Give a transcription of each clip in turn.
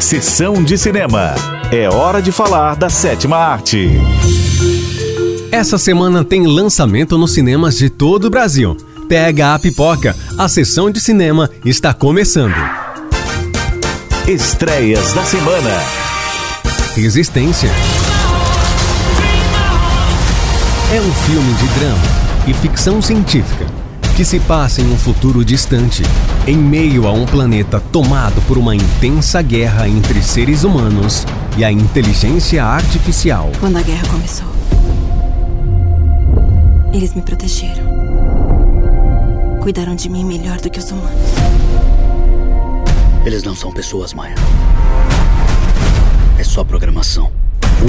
Sessão de cinema. É hora de falar da sétima arte. Essa semana tem lançamento nos cinemas de todo o Brasil. Pega a pipoca, a sessão de cinema está começando. Estreias da semana. Resistência. É um filme de drama e ficção científica que se passa em um futuro distante, em meio a um planeta tomado por uma intensa guerra entre seres humanos e a inteligência artificial. Quando a guerra começou, eles me protegeram. Cuidaram de mim melhor do que os humanos. Eles não são pessoas, Maya. É só programação.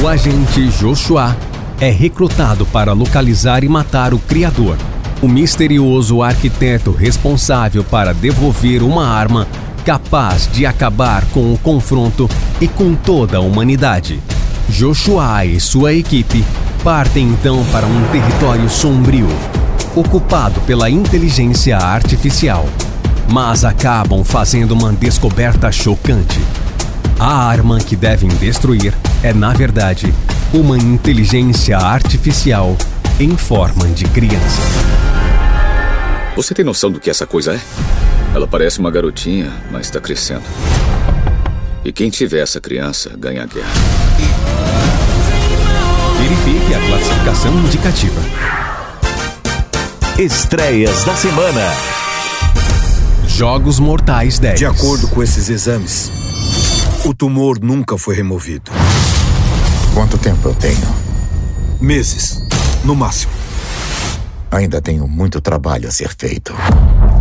O agente Joshua é recrutado para localizar e matar o Criador, o misterioso arquiteto responsável para devolver uma arma capaz de acabar com o confronto e com toda a humanidade. Joshua e sua equipe partem então para um território sombrio, ocupado pela inteligência artificial, mas acabam fazendo uma descoberta chocante. A arma que devem destruir é, na verdade, uma inteligência artificial em forma de criança. Você tem noção do que essa coisa é? Ela parece uma garotinha, mas está crescendo. E quem tiver essa criança ganha a guerra. Verifique a classificação indicativa. Estreias da semana. Jogos Mortais 10. De acordo com esses exames, o tumor nunca foi removido. Quanto tempo eu tenho? Meses, no máximo. Ainda tenho muito trabalho a ser feito.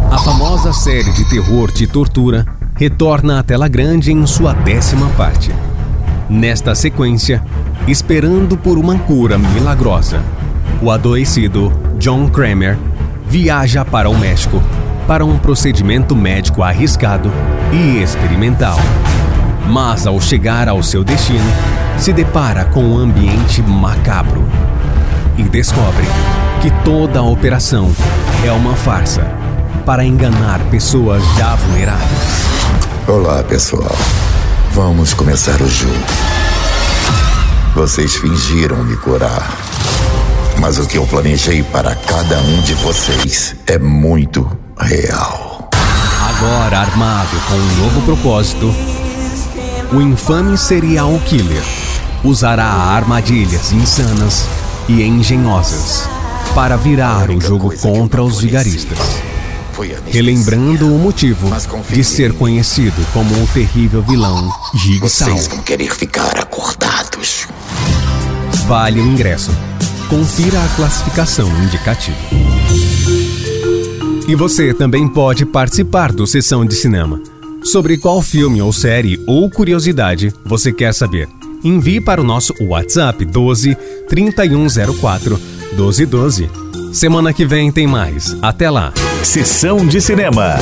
A famosa série de terror de tortura retorna à tela grande em sua décima parte. Nesta sequência, esperando por uma cura milagrosa, o adoecido John Kramer viaja para o México para um procedimento médico arriscado e experimental. Mas ao chegar ao seu destino, se depara com um ambiente macabro e descobre que toda a operação é uma farsa para enganar pessoas já vulneráveis. Olá, pessoal. Vamos começar o jogo. Vocês fingiram me curar. Mas o que eu planejei para cada um de vocês é muito real. Agora armado com um novo propósito, o infame serial killer usará armadilhas insanas e engenhosas para virar o jogo contra os vigaristas. Relembrando o motivo de ser conhecido como o terrível vilão Jigsaw. Vocês vão querer ficar acordados. Vale o ingresso. Confira a classificação indicativa. E você também pode participar do Sessão de Cinema. Sobre qual filme ou série ou curiosidade você quer saber? Envie para o nosso WhatsApp 12 3104 1212. Semana que vem tem mais. Até lá. Sessão de cinema.